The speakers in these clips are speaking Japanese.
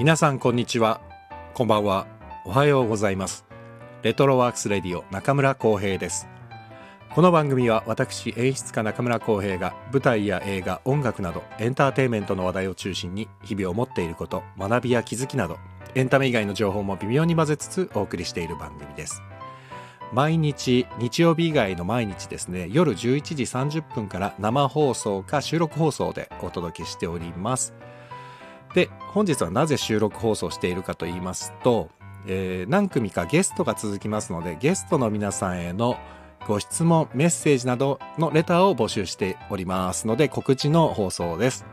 皆さんこんにちは。こんばんは。おはようございます。レトロワークスレディオ中村光平です。この番組は私演出家中村光平が舞台や映画音楽などエンターテインメントの話題を中心に日々思っていること学びや気づきなどエンタメ以外の情報も微妙に混ぜつつお送りしている番組です。毎日日曜日以外の毎日ですね夜11時30分から生放送か収録放送でお届けしております。で本日はなぜ収録放送しているかと言いますと、えー、何組かゲストが続きますのでゲストの皆さんへのご質問メッセージなどのレターを募集しておりますので告知の放送です。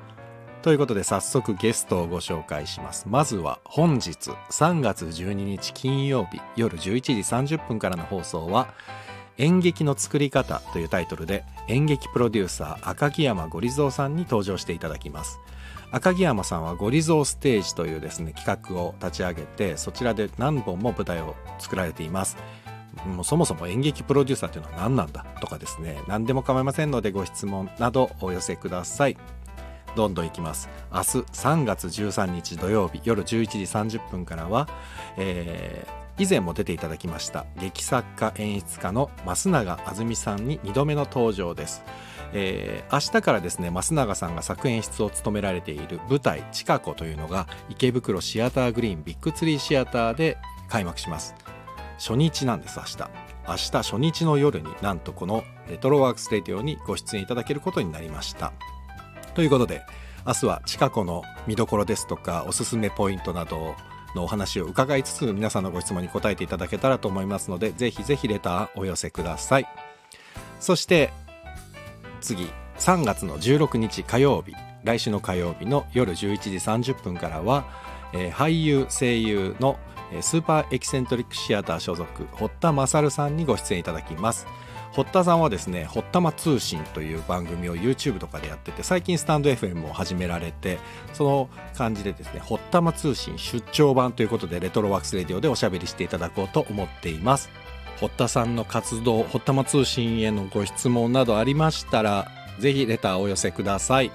ということで早速ゲストをご紹介します。まずは本日3月12日金曜日夜11時30分からの放送は演劇の作り方というタイトルで演劇プロデューサー赤木山ゴリゾーさんに登場していただきます。赤木山さんはゴリゾーステージというですね企画を立ち上げてそちらで何本も舞台を作られています。もうそもそも演劇プロデューサーというのは何なんだとかですね何でも構いませんのでご質問などお寄せください。どんどんいきます。明日3月13日土曜日夜11時30分からは、えー、以前も出ていただきました劇作家演出家の増永あずみさんに2度目の登場です。えー、明日からですね増永さんが作演出を務められている舞台「ちかこ」というのが池袋シアターグリーンビッグツリーシアターで開幕します。初日なんです明日。明日初日の夜になんとこのレトロワークスレディオにご出演いただけることになりました。ということで明日は近子の見どころですとかおすすめポイントなどのお話を伺いつつ皆さんのご質問に答えていただけたらと思いますのでぜひぜひレターお寄せください。そして次。3月の16日火曜日。来週の火曜日の夜11時30分からは、えー、俳優声優のスーパーエキセントリックシアター所属堀田勝さんにご出演いただきます。堀田さんはですね堀田間通信という番組を YouTube とかでやってて最近スタンド FM を始められてその感じでですね堀田間通信出張版ということでレトロワークスレディオでおしゃべりしていただこうと思っています。堀田さんの活動堀田間通信へのご質問などありましたらぜひレターをお寄せください。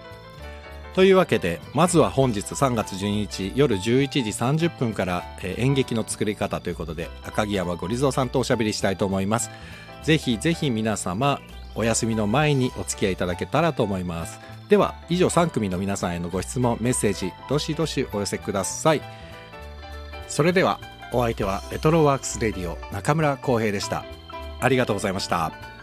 というわけでまずは本日3月12日夜11時30分から、えー、演劇の作り方ということで赤木山ゴリゾーさんとおしゃべりしたいと思います。ぜひぜひ皆様お休みの前にお付き合いいただけたらと思います。では以上3組の皆さんへのご質問メッセージどしどしお寄せください。それではお相手はレトロワークスレディオ中村浩平でした。ありがとうございました。